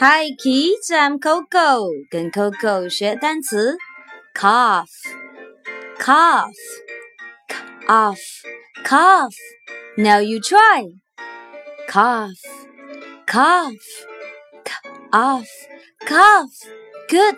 Hi kids, I'm Coco. 跟 Coco 学单词，cough, cough, cough, cough. Now you try. Cough, cough, cough, cough. Good.